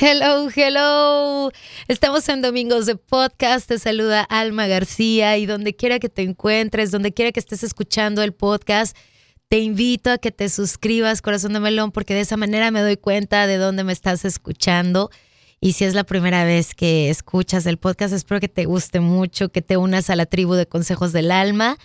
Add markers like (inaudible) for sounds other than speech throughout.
Hello, hello. Estamos en Domingos de Podcast. Te saluda Alma García y donde quiera que te encuentres, donde quiera que estés escuchando el podcast, te invito a que te suscribas, Corazón de Melón, porque de esa manera me doy cuenta de dónde me estás escuchando. Y si es la primera vez que escuchas el podcast, espero que te guste mucho, que te unas a la tribu de Consejos del Alma.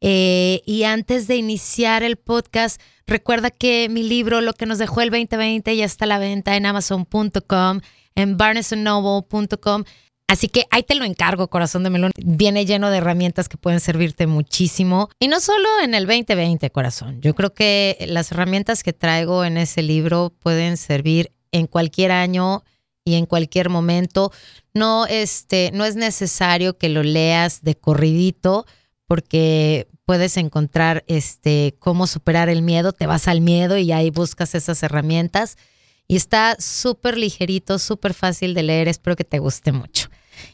Eh, y antes de iniciar el podcast, recuerda que mi libro, Lo que nos dejó el 2020, ya está a la venta en amazon.com, en barnesandnoble.com. Así que ahí te lo encargo, corazón de melón. Viene lleno de herramientas que pueden servirte muchísimo. Y no solo en el 2020, corazón. Yo creo que las herramientas que traigo en ese libro pueden servir en cualquier año y en cualquier momento. No, este, no es necesario que lo leas de corridito porque puedes encontrar este, cómo superar el miedo, te vas al miedo y ahí buscas esas herramientas. Y está súper ligerito, súper fácil de leer, espero que te guste mucho.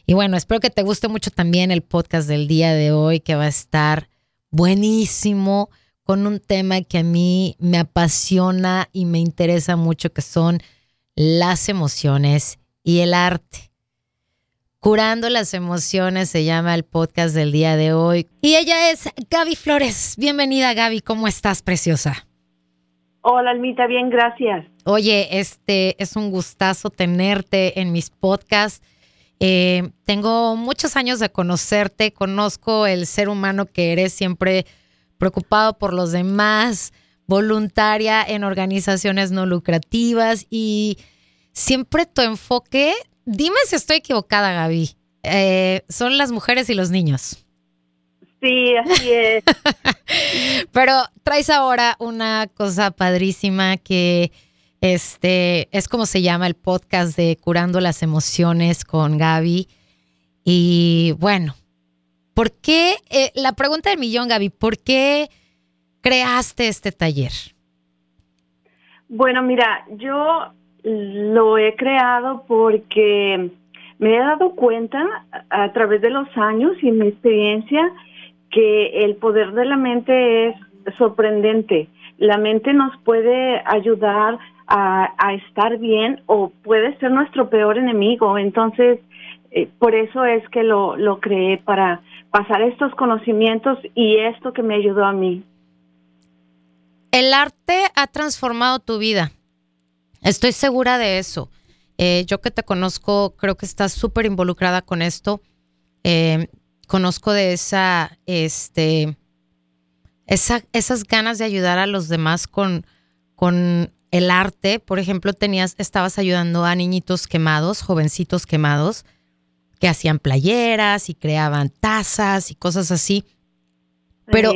Y bueno, espero que te guste mucho también el podcast del día de hoy, que va a estar buenísimo, con un tema que a mí me apasiona y me interesa mucho, que son las emociones y el arte. Curando las emociones se llama el podcast del día de hoy. Y ella es Gaby Flores. Bienvenida Gaby, ¿cómo estás, preciosa? Hola, Almita, bien, gracias. Oye, este es un gustazo tenerte en mis podcasts. Eh, tengo muchos años de conocerte, conozco el ser humano que eres, siempre preocupado por los demás, voluntaria en organizaciones no lucrativas y siempre tu enfoque Dime si estoy equivocada, Gaby. Eh, son las mujeres y los niños. Sí, así es. (laughs) Pero traes ahora una cosa padrísima que este es como se llama el podcast de Curando las Emociones con Gaby. Y bueno, ¿por qué? Eh, la pregunta del millón, Gaby, ¿por qué creaste este taller? Bueno, mira, yo lo he creado porque me he dado cuenta a través de los años y mi experiencia que el poder de la mente es sorprendente. La mente nos puede ayudar a, estar bien o puede ser nuestro peor enemigo. Entonces, eh, por eso es que lo, lo creé para pasar estos conocimientos y esto que me ayudó a mí. El arte ha transformado tu vida. Estoy segura de eso. Eh, yo que te conozco, creo que estás súper involucrada con esto. Eh, conozco de esa, este, esa, esas ganas de ayudar a los demás con, con el arte. Por ejemplo, tenías, estabas ayudando a niñitos quemados, jovencitos quemados, que hacían playeras y creaban tazas y cosas así. Pero,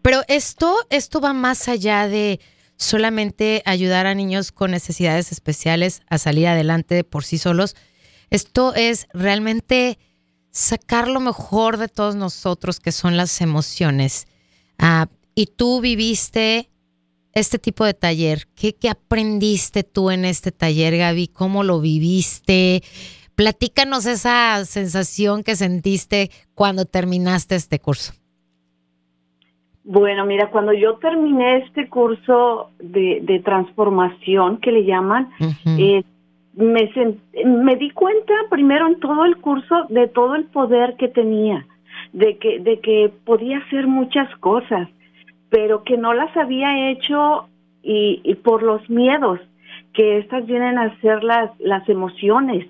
pero esto, esto va más allá de solamente ayudar a niños con necesidades especiales a salir adelante por sí solos. Esto es realmente sacar lo mejor de todos nosotros, que son las emociones. Ah, y tú viviste este tipo de taller. ¿Qué, ¿Qué aprendiste tú en este taller, Gaby? ¿Cómo lo viviste? Platícanos esa sensación que sentiste cuando terminaste este curso. Bueno, mira, cuando yo terminé este curso de, transformación que le llaman, eh, me, me di cuenta primero en todo el curso de todo el poder que tenía, de que, de que podía hacer muchas cosas, pero que no las había hecho y, y por los miedos, que estas vienen a ser las, las emociones.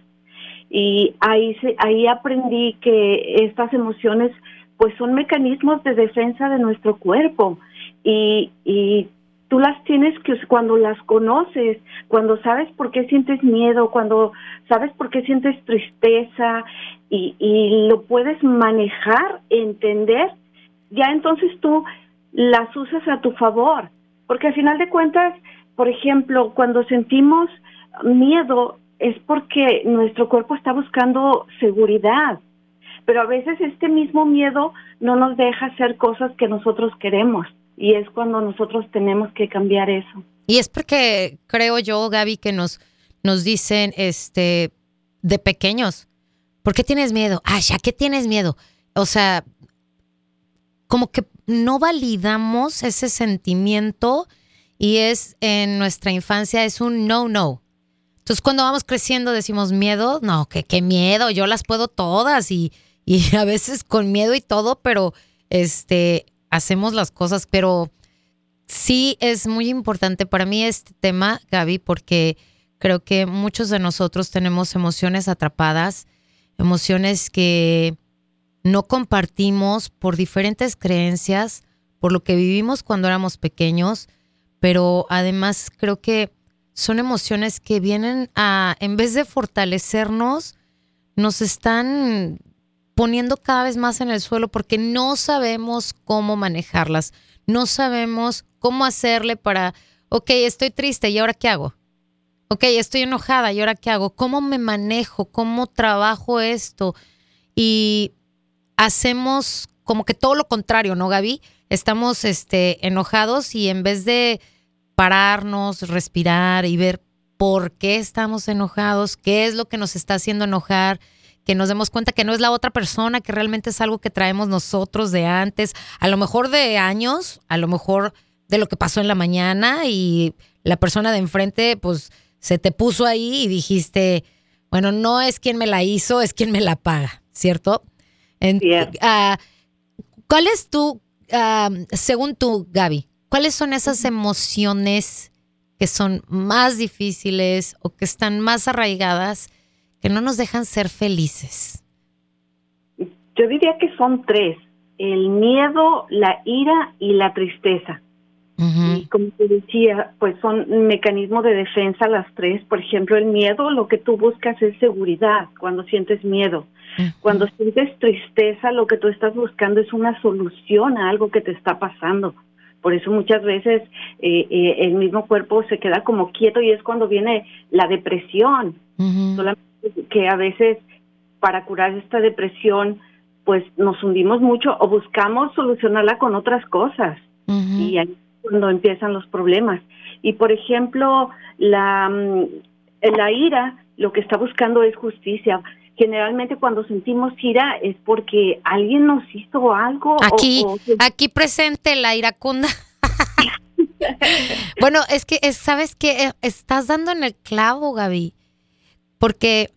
Y ahí, se, ahí aprendí que estas emociones pues son mecanismos de defensa de nuestro cuerpo y, y tú las tienes que cuando las conoces, cuando sabes por qué sientes miedo, cuando sabes por qué sientes tristeza y, y lo puedes manejar, entender, ya entonces tú las usas a tu favor. Porque al final de cuentas, por ejemplo, cuando sentimos miedo es porque nuestro cuerpo está buscando seguridad pero a veces este mismo miedo no nos deja hacer cosas que nosotros queremos y es cuando nosotros tenemos que cambiar eso. Y es porque creo yo, Gaby, que nos, nos dicen este de pequeños, ¿por qué tienes miedo? Ah, ya que tienes miedo. O sea, como que no validamos ese sentimiento y es en nuestra infancia es un no no. Entonces, cuando vamos creciendo decimos miedo, no, qué miedo, yo las puedo todas y, y (laughs) a veces con miedo y todo, pero este, hacemos las cosas, pero sí es muy importante para mí este tema, Gaby, porque creo que muchos de nosotros tenemos emociones atrapadas, emociones que no compartimos por diferentes creencias, por lo que vivimos cuando éramos pequeños, pero además creo que son emociones que vienen a, en vez de fortalecernos, nos están poniendo cada vez más en el suelo porque no sabemos cómo manejarlas, no sabemos cómo hacerle para, ok, estoy triste y ahora qué hago. Ok, estoy enojada y ahora qué hago. ¿Cómo me manejo? ¿Cómo trabajo esto? Y hacemos como que todo lo contrario, ¿no, Gaby? Estamos este, enojados y en vez de pararnos, respirar y ver por qué estamos enojados, qué es lo que nos está haciendo enojar, que nos demos cuenta que no es la otra persona, que realmente es algo que traemos nosotros de antes, a lo mejor de años, a lo mejor de lo que pasó en la mañana y la persona de enfrente pues se te puso ahí y dijiste, bueno, no es quien me la hizo, es quien me la paga, ¿cierto? Ah, ¿Cuál es tu, ah, según tú, Gaby, cuáles son esas emociones que son más difíciles o que están más arraigadas que no nos dejan ser felices? Yo diría que son tres, el miedo, la ira y la tristeza. Y como te decía, pues son mecanismos de defensa las tres. Por ejemplo, el miedo, lo que tú buscas es seguridad cuando sientes miedo. Cuando sientes tristeza, lo que tú estás buscando es una solución a algo que te está pasando. Por eso muchas veces eh, eh, el mismo cuerpo se queda como quieto y es cuando viene la depresión. Solamente que a veces para curar esta depresión, pues nos hundimos mucho o buscamos solucionarla con otras cosas. Y ahí es cuando empiezan los problemas. Y por ejemplo, la, mm, la ira lo que está buscando es justicia generalmente cuando sentimos ira es porque alguien nos hizo algo. Aquí, aquí presente la iracunda. (laughs) bueno, es que sabes que eh, estás dando en el clavo, Gaby, porque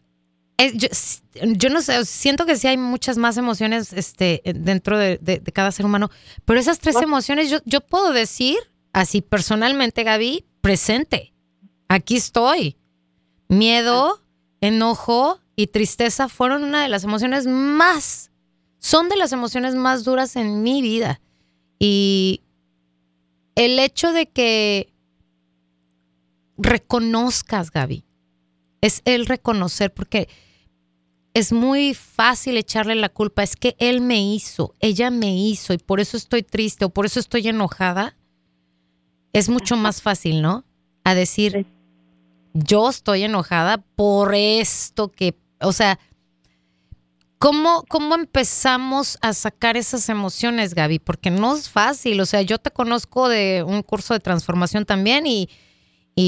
yo, no sé, siento que sí hay muchas más emociones este, dentro de, cada ser humano, pero esas tres emociones yo, yo puedo decir, así personalmente, Gaby, presente. Aquí estoy. Miedo, enojo, y tristeza fueron una de las emociones más, son de las emociones más duras en mi vida. Y el hecho de que reconozcas, Gaby, es el reconocer, porque es muy fácil echarle la culpa, es que él me hizo, ella me hizo y por eso estoy triste o por eso estoy enojada. Es mucho más fácil, ¿no? A decir, yo estoy enojada por esto que o sea, ¿cómo, ¿cómo empezamos a sacar esas emociones, Gaby? Porque no es fácil. O sea, yo te conozco de un curso de transformación también y,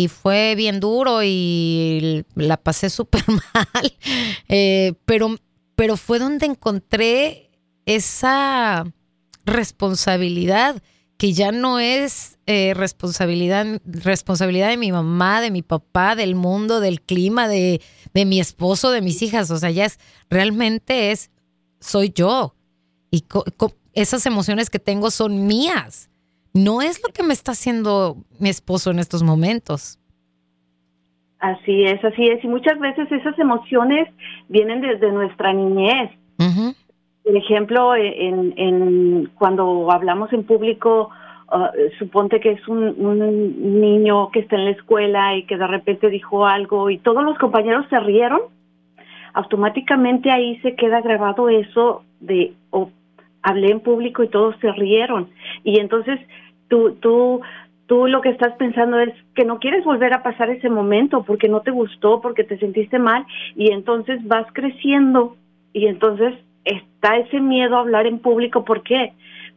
fue bien duro y la pasé (laughs) súper mal. Eh, pero, pero fue donde encontré esa responsabilidad que ya no es eh, responsabilidad, responsabilidad de mi mamá, de mi papá, del mundo, del clima, de, de, mi esposo, de mis hijas. O sea, ya es, realmente es, soy yo. Y esas emociones que tengo son mías. No es lo que me está haciendo mi esposo en estos momentos. Así es, así es. Y muchas veces esas emociones vienen desde nuestra niñez. Por ejemplo, en, en, cuando hablamos en público, uh, suponte que es un, un, niño que está en la escuela y que de repente dijo algo y todos los compañeros se rieron, automáticamente ahí se queda grabado eso de o hablé en público y todos se rieron. Y entonces tú, tú, tú lo que estás pensando es que no quieres volver a pasar ese momento porque no te gustó, porque te sentiste mal y entonces vas creciendo y entonces está ese miedo a hablar en público. ¿Por qué?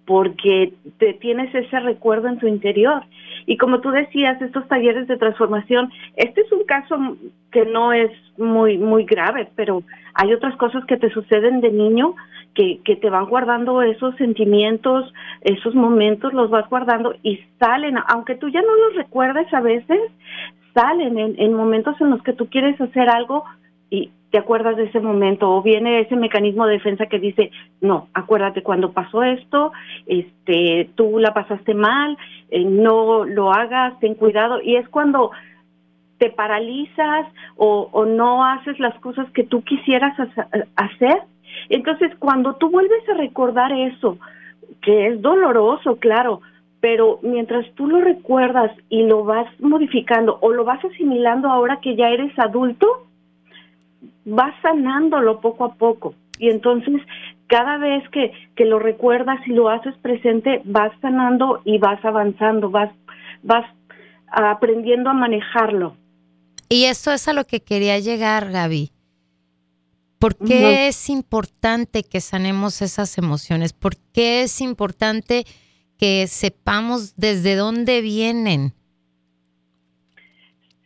Porque te tienes ese recuerdo en tu interior. Y como tú decías, estos talleres de transformación, este es un caso que no es muy, muy grave, pero hay otras cosas que te suceden de niño que, que te van guardando esos sentimientos, esos momentos, los vas guardando y salen, aunque tú ya no los recuerdes a veces, salen en, en momentos en los que tú quieres hacer algo y te acuerdas de ese momento o viene ese mecanismo de defensa que dice, no, acuérdate cuando pasó esto, este, tú la pasaste mal, eh, no lo hagas, ten cuidado y es cuando te paralizas o, o no haces las cosas que tú quisieras hacer. Entonces, cuando tú vuelves a recordar eso, que es doloroso, claro, pero mientras tú lo recuerdas y lo vas modificando o lo vas asimilando ahora que ya eres adulto, vas sanándolo poco a poco. Y entonces, cada vez que, que lo recuerdas y lo haces presente, vas sanando y vas avanzando, vas, vas aprendiendo a manejarlo. Y eso es a lo que quería llegar, Gaby. ¿Por qué es importante que sanemos esas emociones? ¿Por qué es importante que sepamos desde dónde vienen?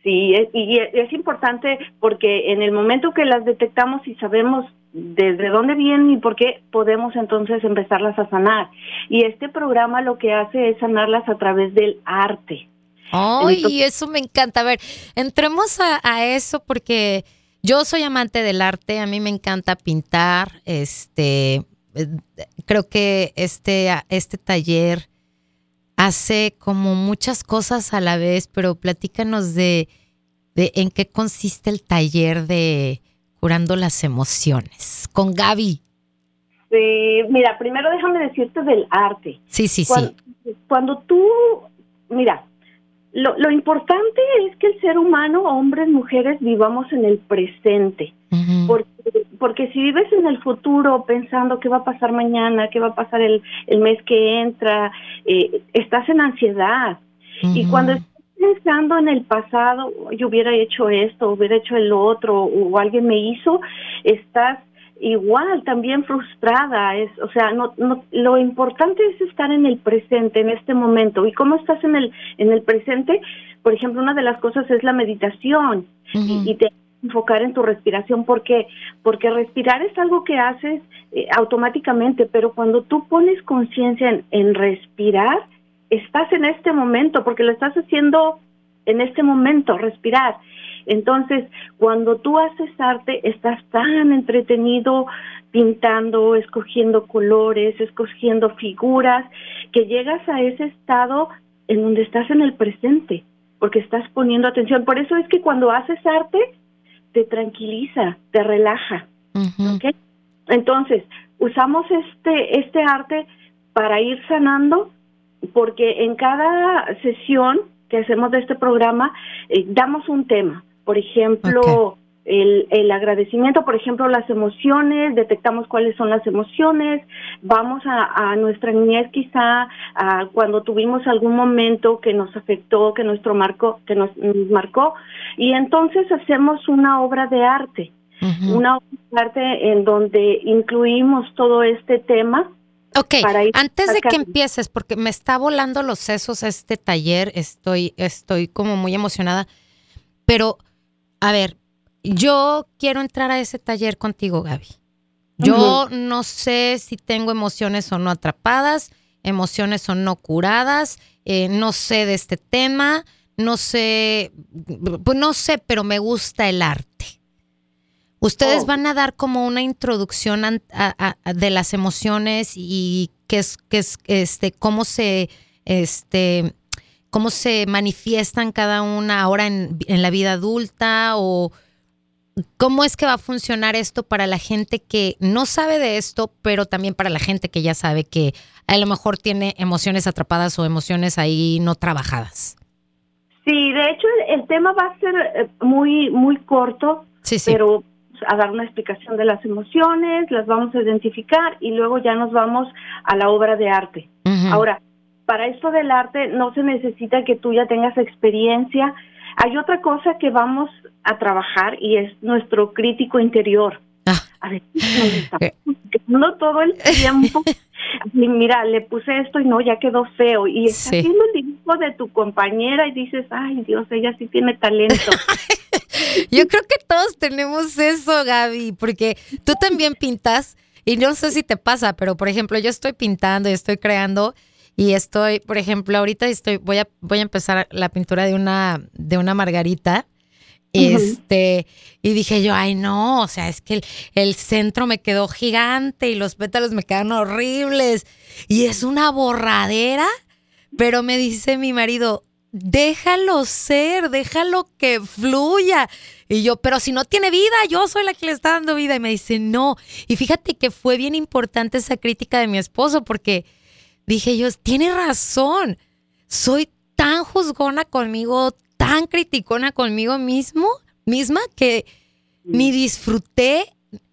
Sí, y es importante porque en el momento que las detectamos y sabemos desde dónde vienen y por qué, podemos entonces empezarlas a sanar. Y este programa lo que hace es sanarlas a través del arte. ¡Ay, eso me encanta! A ver, entremos a, eso porque yo soy amante del arte, a mí me encanta pintar, este, eh, creo que este, este taller hace como muchas cosas a la vez, pero platícanos de, de en qué consiste el taller de curando las emociones con Gaby. Sí, mira, primero déjame decirte del arte. Sí, sí, sí. Cuando tú, mira, lo, lo, importante es que el ser humano, hombres, mujeres, vivamos en el presente. Porque, porque si vives en el futuro pensando qué va a pasar mañana, qué va a pasar el, el mes que entra, eh, estás en ansiedad. Y cuando estás pensando en el pasado, yo hubiera hecho esto, hubiera hecho el otro, o alguien me hizo, estás igual también frustrada. Es o sea no, no lo importante es estar en el presente en este momento. Y cómo estás en el en el presente por ejemplo una de las cosas es la meditación. Y, te enfocar en tu respiración porque porque respirar es algo que haces eh, automáticamente pero cuando tú pones conciencia en, en respirar estás en este momento porque lo estás haciendo en este momento respirar entonces, cuando tú haces arte, estás tan entretenido pintando, escogiendo colores, escogiendo figuras, que llegas a ese estado en donde estás en el presente, porque estás poniendo atención. Por eso es que cuando haces arte, te tranquiliza, te relaja. Entonces, usamos este, este arte para ir sanando, porque en cada sesión que hacemos de este programa, eh, damos un tema. Por ejemplo, el, el, agradecimiento, por ejemplo, las emociones, detectamos cuáles son las emociones, vamos a, a nuestra niñez quizá a cuando tuvimos algún momento que nos afectó, que nuestro marcó, que nos, marcó, y entonces hacemos una obra de arte, una obra de arte en donde incluimos todo este tema. Ok, antes de que empieces, porque me está volando los sesos este taller, estoy, estoy como muy emocionada, pero a ver, yo quiero entrar a ese taller contigo, Gaby. Yo no sé si tengo emociones o no atrapadas, emociones o no curadas, eh, no sé de este tema, no sé, pues no sé, pero me gusta el arte. Ustedes oh. van a dar como una introducción de las emociones y qué es, qué es, este, cómo se, este, cómo se manifiestan cada una ahora en, la vida adulta o cómo es que va a funcionar esto para la gente que no sabe de esto, pero también para la gente que ya sabe que a lo mejor tiene emociones atrapadas o emociones ahí no trabajadas. Sí, de hecho el, tema va a ser eh, muy muy corto, sí, sí. pero a dar una explicación de las emociones, las vamos a identificar y luego ya nos vamos a la obra de arte. Ahora, para esto del arte no se necesita que tú ya tengas experiencia. Hay otra cosa que vamos a trabajar y es nuestro crítico interior. Ah. A ver, no todo el tiempo. (laughs) mira, le puse esto y no, ya quedó feo. Y estás haciendo el dibujo de tu compañera y dices, ay Dios, ella sí tiene talento. (laughs) Yo creo que todos tenemos eso, Gaby, porque tú también pintas y no sé si te pasa, pero por ejemplo, yo estoy pintando y estoy creando y estoy, por ejemplo, ahorita estoy, voy a, voy a empezar la pintura de una, de una margarita. Este, y dije yo, ay no, o sea, es que el, el, centro me quedó gigante y los pétalos me quedan horribles. Y es una borradera, pero me dice mi marido, déjalo ser, déjalo que fluya. Y yo, pero si no tiene vida, yo soy la que le está dando vida. Y me dice, no. Y fíjate que fue bien importante esa crítica de mi esposo porque dije yo, tiene razón, soy tan juzgona conmigo, tan criticona conmigo mismo, misma, que ni disfruté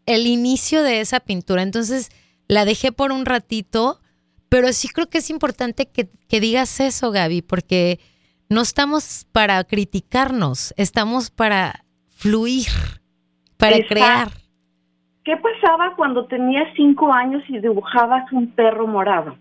el inicio de esa pintura. Entonces la dejé por un ratito, pero sí creo que es importante que, que digas eso, Gaby, porque no estamos para criticarnos, estamos para fluir, para crear. ¿Qué pasaba cuando tenías cinco años y dibujabas un perro morado?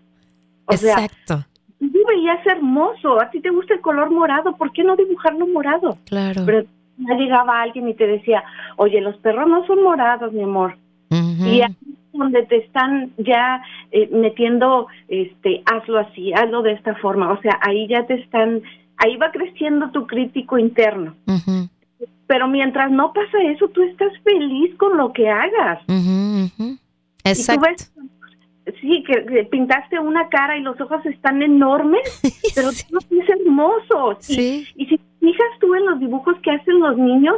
Exacto. tú veías hermoso, a ti te gusta el color morado, ¿por qué no dibujarlo morado? Claro. Pero ya llegaba alguien y te decía, oye, los perros no son morados, mi amor. Y ahí donde te están ya eh, metiendo, este, hazlo así, hazlo de esta forma. O sea, ahí ya te están, ahí va creciendo tu crítico interno. Pero mientras no pasa eso, tú estás feliz con lo que hagas. Exacto sí, que, pintaste una cara y los ojos están enormes, (laughs) pero sí. es hermoso. Sí. Y, si fijas tú en los dibujos que hacen los niños,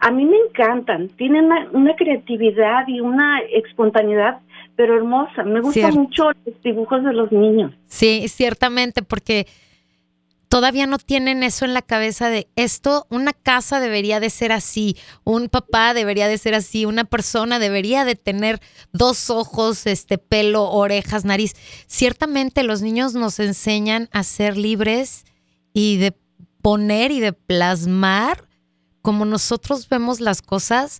a mí me encantan. Tienen una, creatividad y una espontaneidad, pero hermosa. Me gustan mucho los dibujos de los niños. Sí, ciertamente, porque todavía no tienen eso en la cabeza de esto, una casa debería de ser así, un papá debería de ser así, una persona debería de tener dos ojos, este pelo, orejas, nariz. Ciertamente los niños nos enseñan a ser libres y de poner y de plasmar como nosotros vemos las cosas.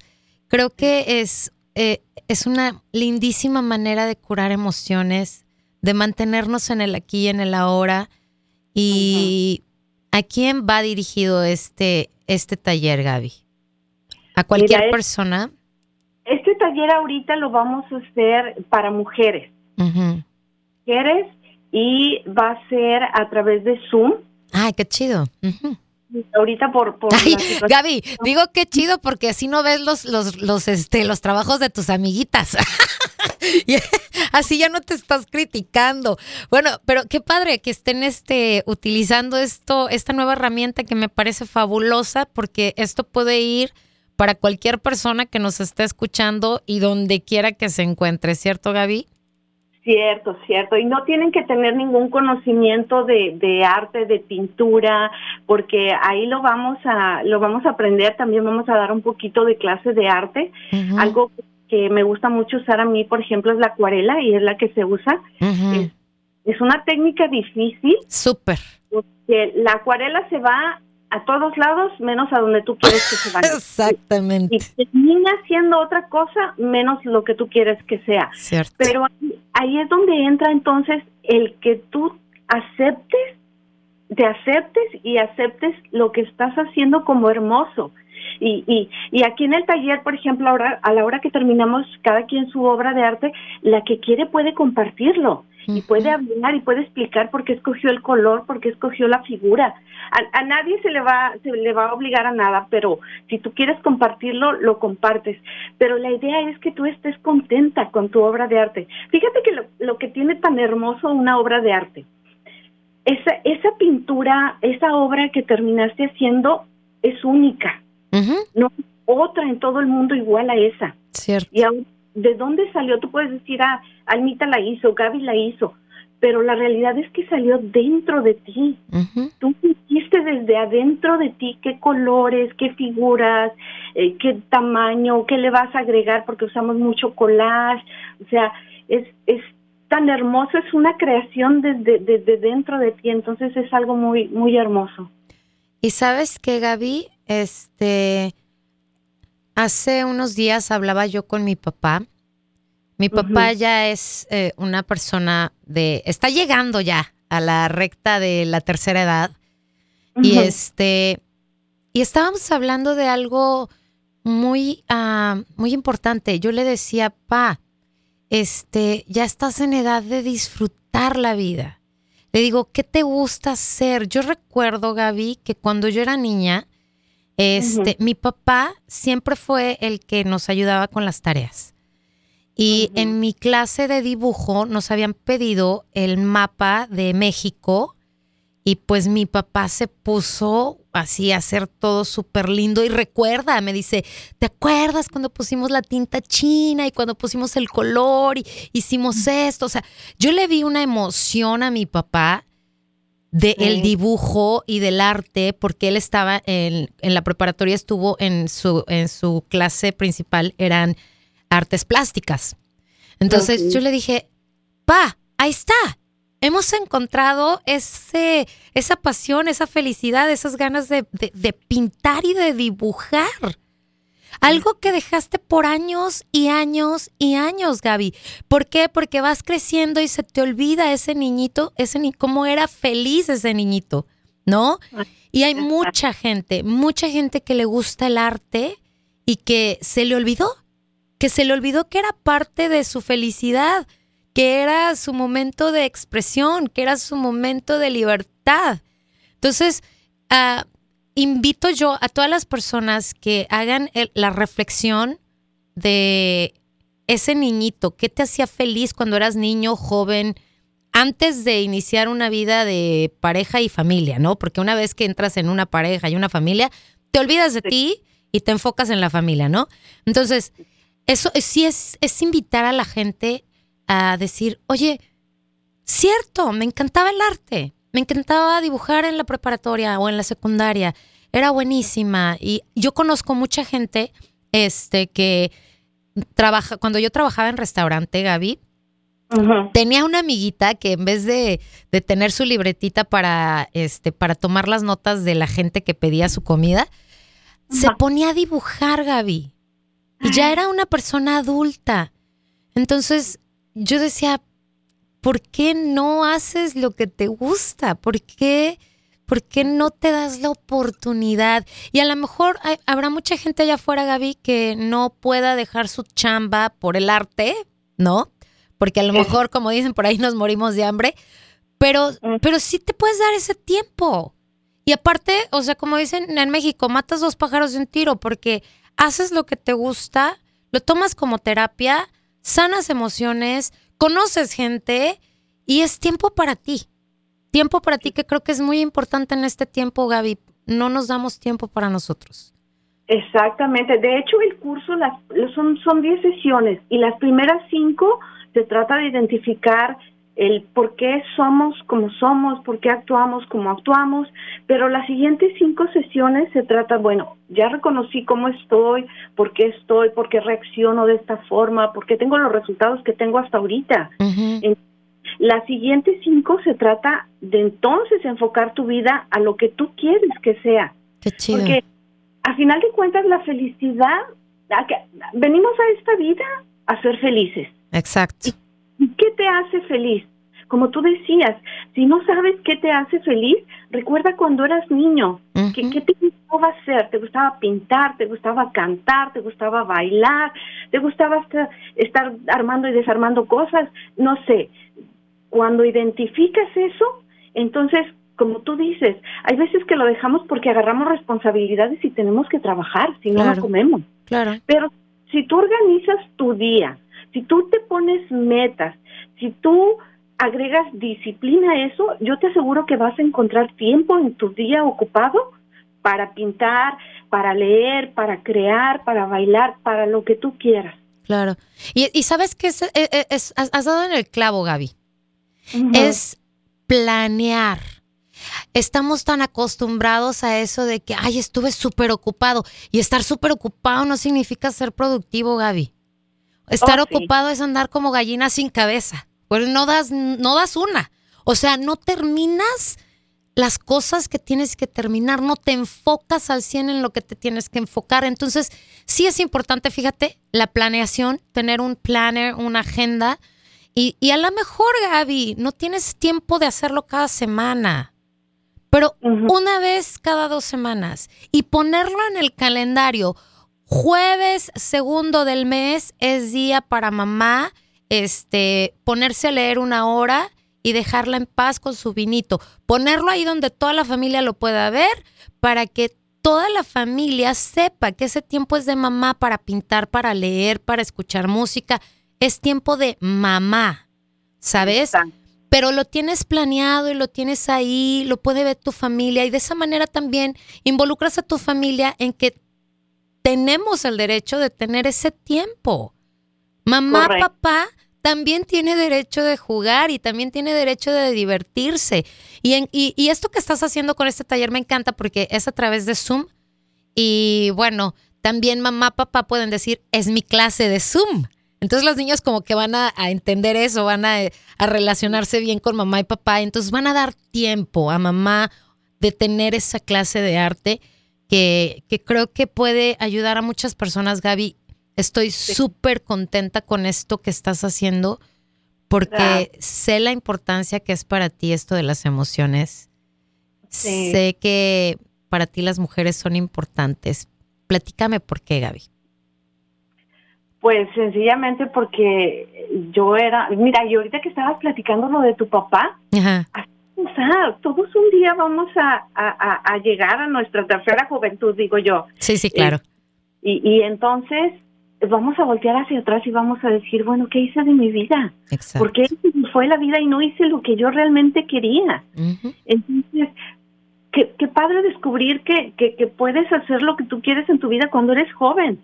Creo que es, eh, es una lindísima manera de curar emociones, de mantenernos en el aquí y en el ahora ¿Y a quién va dirigido este, este taller, Gaby? ¿A cualquier persona? Este taller ahorita lo vamos a hacer para mujeres. Mujeres y va a ser a través de Zoom. Ay, qué chido. Ahorita por, por Gaby, digo qué chido porque así no ves los los los este los trabajos de tus amiguitas. (laughs) así ya no te estás criticando. Bueno, pero qué padre que estén este utilizando esto esta nueva herramienta que me parece fabulosa porque esto puede ir para cualquier persona que nos esté escuchando y donde quiera que se encuentre, ¿cierto, Gaby? Cierto, cierto. Y no tienen que tener ningún conocimiento de, de, arte, de pintura, porque ahí lo vamos a lo vamos a aprender. También vamos a dar un poquito de clase de arte. Algo que me gusta mucho usar a mí, por ejemplo, es la acuarela y es la que se usa. es, es, una técnica difícil. Súper. Porque la acuarela se va a todos lados menos a donde tú quieres que se vaya. (laughs) Exactamente. Y termina haciendo otra cosa menos lo que tú quieres que sea. Cierto. Pero ahí, es donde entra entonces el que tú aceptes, te aceptes y aceptes lo que estás haciendo como hermoso. Y, y, y aquí en el taller, por ejemplo, ahora, a la hora que terminamos cada quien su obra de arte, la que quiere puede compartirlo y puede hablar y puede explicar por qué escogió el color, por qué escogió la figura. A, nadie se le va se le va a obligar a nada, pero si tú quieres compartirlo, lo compartes. Pero la idea es que tú estés contenta con tu obra de arte. Fíjate que lo, lo que tiene tan hermoso una obra de arte, esa, esa pintura, esa obra que terminaste haciendo es única. No otra en todo el mundo igual a esa. Cierto. Y aún de dónde salió, tú puedes decir, ah, Almita la hizo, Gaby la hizo, pero la realidad es que salió dentro de ti. Tú hiciste desde adentro de ti qué colores, qué figuras, eh, qué tamaño, qué le vas a agregar, porque usamos mucho collage, o sea, es, es tan hermoso, es una creación desde, desde dentro de ti, entonces es algo muy, muy hermoso. Y sabes que Gaby, este, Hace unos días hablaba yo con mi papá. Mi papá ya es eh, una persona de, está llegando ya a la recta de la tercera edad. Y este, y estábamos hablando de algo muy, ah, muy importante. Yo le decía, pa, este, ya estás en edad de disfrutar la vida. le digo, ¿qué te gusta hacer? Yo recuerdo, Gaby, que cuando yo era niña, este, mi papá siempre fue el que nos ayudaba con las tareas. Y en mi clase de dibujo nos habían pedido el mapa de México y pues mi papá se puso así a hacer todo súper lindo y recuerda, me dice, ¿te acuerdas cuando pusimos la tinta china y cuando pusimos el color y hicimos esto? O sea, yo le vi una emoción a mi papá del dibujo y del arte, porque él estaba en, en, la preparatoria, estuvo en su, en su clase principal, eran artes plásticas. Entonces yo le dije, pa, ahí está, hemos encontrado ese, esa pasión, esa felicidad, esas ganas de, de, pintar y de dibujar. Algo que dejaste por años y años y años, Gaby. ¿Por qué? Porque vas creciendo y se te olvida ese niñito, ese ni cómo era feliz ese niñito, ¿no? Y hay mucha gente, mucha gente que le gusta el arte y que se le olvidó, que se le olvidó que era parte de su felicidad que era su momento de expresión, que era su momento de libertad. Entonces, ah, invito yo a todas las personas que hagan la reflexión de ese niñito, ¿qué te hacía feliz cuando eras niño, joven, antes de iniciar una vida de pareja y familia, ¿no? Porque una vez que entras en una pareja y una familia, te olvidas de ti y te enfocas en la familia, ¿no? Entonces, eso sí es, es invitar a la gente a decir, oye, cierto, me encantaba el arte, me encantaba dibujar en la preparatoria o en la secundaria, era buenísima y yo conozco mucha gente este que trabaja cuando yo trabajaba en restaurante, Gaby, Tenía una amiguita que en vez de, tener su libretita para, este, para tomar las notas de la gente que pedía su comida, se ponía a dibujar, Gaby. Y ya era una persona adulta. Entonces, yo decía, ¿por qué no haces lo que te gusta? ¿Por qué, por qué no te das la oportunidad? Y a lo mejor habrá mucha gente allá afuera, Gaby, que no pueda dejar su chamba por el arte, ¿no? Porque a lo mejor, como dicen por ahí, nos morimos de hambre, pero, pero sí te puedes dar ese tiempo. Y aparte, o sea, como dicen en México, matas dos pájaros de un tiro porque haces lo que te gusta, lo tomas como terapia, sanas emociones, conoces gente y es tiempo para ti. Tiempo para ti que creo que es muy importante en este tiempo, Gaby. No nos damos tiempo para nosotros. Exactamente. De hecho, el curso las, son, son 10 sesiones y las primeras cinco se trata de identificar el por qué somos como somos, por qué actuamos como actuamos, pero las siguientes cinco sesiones se trata, bueno, ya reconocí cómo estoy, por qué estoy, por qué reacciono de esta forma, por qué tengo los resultados que tengo hasta ahorita. las siguientes cinco se trata de entonces enfocar tu vida a lo que tú quieres que sea. Qué chido. Porque a final de cuentas la felicidad, venimos a esta vida a ser felices. Exacto. ¿Qué te hace feliz? Como tú decías, si no sabes qué te hace feliz, recuerda cuando eras niño, ¿qué, te gustaba hacer? ¿Te gustaba pintar? ¿Te gustaba cantar? ¿Te gustaba bailar? ¿Te gustaba estar armando y desarmando cosas? No sé. Cuando identificas eso, entonces como tú dices, hay veces que lo dejamos porque agarramos responsabilidades y tenemos que trabajar, si no, no comemos. Claro. Pero si tú organizas tu día, si tú te pones metas, si tú agregas disciplina a eso, yo te aseguro que vas a encontrar tiempo en tu día ocupado para pintar, para leer, para crear, para bailar, para lo que tú quieras. Claro. Y, sabes que es, has dado en el clavo, Gaby. Es planear. Estamos tan acostumbrados a eso de que, ay, estuve súper ocupado. Y estar súper ocupado no significa ser productivo, Gaby. Estar oh, ocupado es andar como gallina sin cabeza. Pues no das, no das una. O sea, no terminas las cosas que tienes que terminar, no te enfocas al 100 en lo que te tienes que enfocar. Entonces, sí es importante, fíjate, la planeación, tener un planner, una agenda. Y, a lo mejor, Gaby, no tienes tiempo de hacerlo cada semana, pero una vez cada dos semanas y ponerlo en el calendario Jueves segundo del mes es día para mamá este, ponerse a leer una hora y dejarla en paz con su vinito. Ponerlo ahí donde toda la familia lo pueda ver para que toda la familia sepa que ese tiempo es de mamá para pintar, para leer, para escuchar música. Es tiempo de mamá, ¿sabes? Pero lo tienes planeado y lo tienes ahí, lo puede ver tu familia y de esa manera también involucras a tu familia en que tenemos el derecho de tener ese tiempo. Mamá, papá también tiene derecho de jugar y también tiene derecho de divertirse. Y, en, y, esto que estás haciendo con este taller me encanta porque es a través de Zoom. Y bueno, también mamá, papá pueden decir, es mi clase de Zoom. Entonces los niños como que van a, entender eso, van a, a, relacionarse bien con mamá y papá. Entonces van a dar tiempo a mamá de tener esa clase de arte que, que creo que puede ayudar a muchas personas, Gaby. Estoy súper contenta con esto que estás haciendo porque sé la importancia que es para ti esto de las emociones. Sé que para ti las mujeres son importantes. Platícame por qué, Gaby. Pues sencillamente porque yo era, mira, y ahorita que estabas platicando lo de tu papá, Ajá. Todos un día vamos a, a, llegar a nuestra tercera juventud, digo yo. Sí, sí, claro. Eh, y, y entonces vamos a voltear hacia atrás y vamos a decir, bueno, ¿qué hice de mi vida? Exacto. Porque fue la vida y no hice lo que yo realmente quería. Entonces, qué, qué, padre descubrir que, que, puedes hacer lo que tú quieres en tu vida cuando eres joven.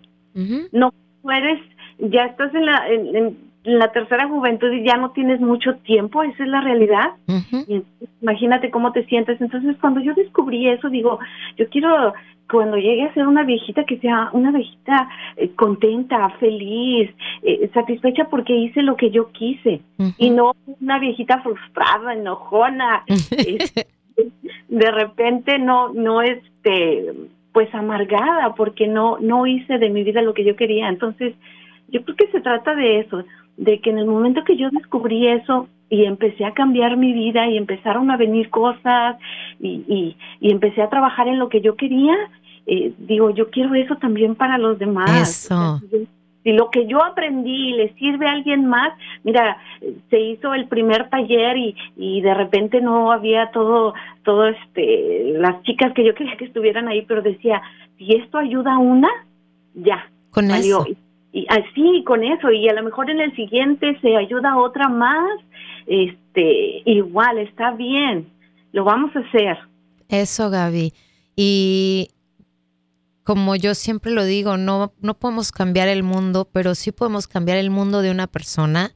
No eres, ya estás en la, en, la tercera juventud y ya no tienes mucho tiempo, esa es la realidad. imagínate cómo te sientes. Entonces, cuando yo descubrí eso, digo, yo quiero cuando llegue a ser una viejita que sea una viejita eh, contenta, feliz, eh, satisfecha porque hice lo que yo quise y no una viejita frustrada, enojona, (laughs) de repente no no este pues amargada porque no no hice de mi vida lo que yo quería. Entonces, yo creo que se trata de eso, de que en el momento que yo descubrí eso, y empecé a cambiar mi vida y empezaron a venir cosas y, y, y, empecé a trabajar en lo que yo quería, eh, digo, yo quiero eso también para los demás. Eso. si lo que yo aprendí le sirve a alguien más, mira, se hizo el primer taller y, y de repente no había todo, todo este, las chicas que yo quería que estuvieran ahí, pero decía, si esto ayuda a una, ya. Con eso. Y, así, con eso, y a lo mejor en el siguiente se ayuda a otra más, este, igual, está bien, lo vamos a hacer. Eso, Gaby. Y como yo siempre lo digo, no, no podemos cambiar el mundo, pero sí podemos cambiar el mundo de una persona.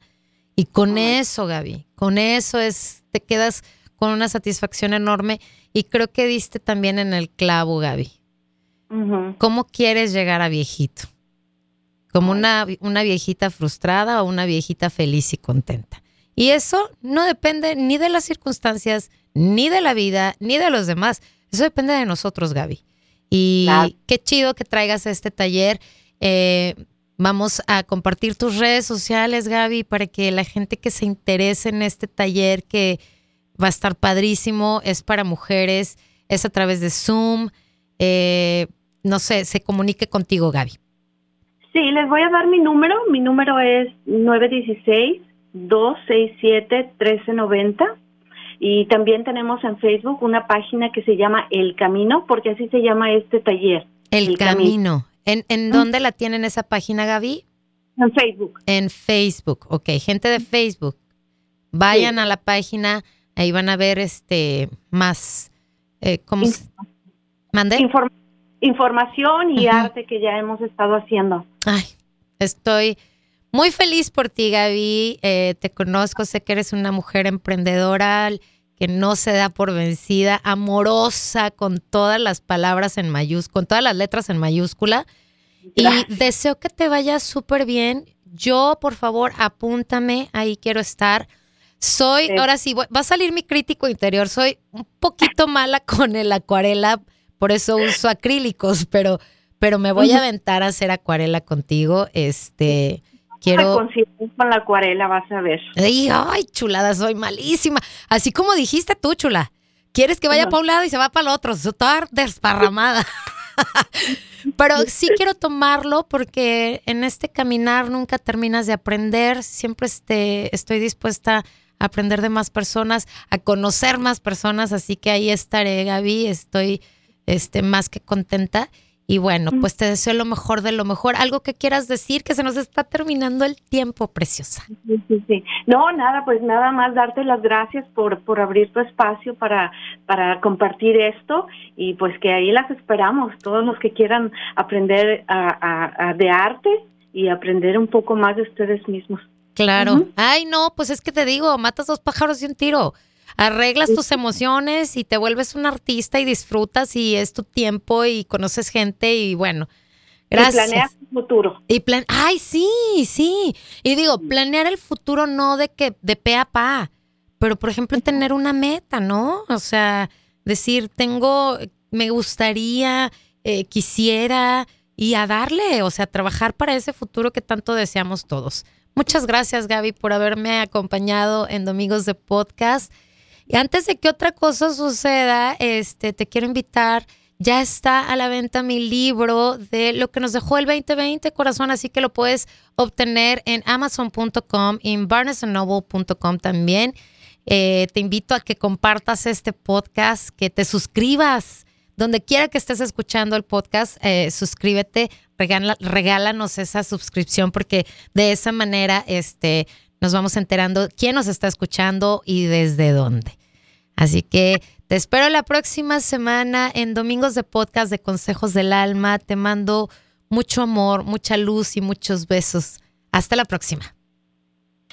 Y con eso, Gaby, con eso es, te quedas con una satisfacción enorme. Y creo que diste también en el clavo, Gaby. ¿Cómo quieres llegar a viejito? ¿Como una, una viejita frustrada o una viejita feliz y contenta? Y eso no depende ni de las circunstancias, ni de la vida, ni de los demás. Eso depende de nosotros, Gaby. Y qué chido que traigas este taller. Eh, vamos a compartir tus redes sociales, Gaby, para que la gente que se interese en este taller, que va a estar padrísimo, es para mujeres, es a través de Zoom. Eh, no sé, se comunique contigo, Gaby. Sí, les voy a dar mi número. Mi número es 916-267-1390. Y también tenemos en Facebook una página que se llama El Camino, porque así se llama este taller. El, Camino. ¿En, en dónde la tienen esa página, Gaby? En Facebook. En Facebook, ok. Gente de Facebook, vayan a la página, ahí van a ver este más, eh, ¿cómo se ¿Mande? información y arte que ya hemos estado haciendo. Ay, estoy muy feliz por ti, Gaby. Eh, te conozco, sé que eres una mujer emprendedora que no se da por vencida, amorosa, con todas las palabras en mayúscula, con todas las letras en mayúscula. Y deseo que te vaya súper bien. Yo, por favor, apúntame, ahí quiero estar. Soy, ahora sí, va a salir mi crítico interior, soy un poquito mala con el acuarela, por eso uso acrílicos, pero, pero me voy a aventar a hacer acuarela contigo. Este, Quiero. con la acuarela, vas a ver. Ay, ay, chulada, soy malísima. Así como dijiste tú, chula. Quieres que vaya para un lado y se va para el otro. Estoy desparramada. (laughs) Pero sí quiero tomarlo porque en este caminar nunca terminas de aprender. Siempre este, estoy dispuesta a aprender de más personas, a conocer más personas, así que ahí estaré, Gaby, estoy este, más que contenta. Y bueno, pues te deseo lo mejor de lo mejor. Algo que quieras decir, que se nos está terminando el tiempo, preciosa. Sí, sí, sí. No, nada, pues nada más darte las gracias por, por abrir tu espacio para, para compartir esto y pues que ahí las esperamos, todos los que quieran aprender a, de arte y aprender un poco más de ustedes mismos. Claro. Ay, no, pues es que te digo, matas dos pájaros de un tiro arreglas tus emociones y te vuelves un artista y disfrutas y es tu tiempo y conoces gente y bueno. Gracias. Y planeas tu futuro. Y plan Ay, sí, sí. Y digo, planear el futuro no de que de pe a pa, pero por ejemplo tener una meta, ¿no? O sea, decir, tengo, me gustaría, eh, quisiera y a darle, o sea, trabajar para ese futuro que tanto deseamos todos. Muchas gracias, Gaby, por haberme acompañado en Domingos de Podcast. Y antes de que otra cosa suceda, este, te quiero invitar. Ya está a la venta mi libro de lo que nos dejó el 2020, corazón, así que lo puedes obtener en amazon.com y en barnesandnoble.com también. Eh, te invito a que compartas este podcast, que te suscribas. Donde quiera que estés escuchando el podcast, eh, suscríbete, regálanos esa suscripción porque de esa manera este, nos vamos enterando quién nos está escuchando y desde dónde. Así que te espero la próxima semana en Domingos de Podcast de Consejos del Alma. Te mando mucho amor, mucha luz y muchos besos. Hasta la próxima.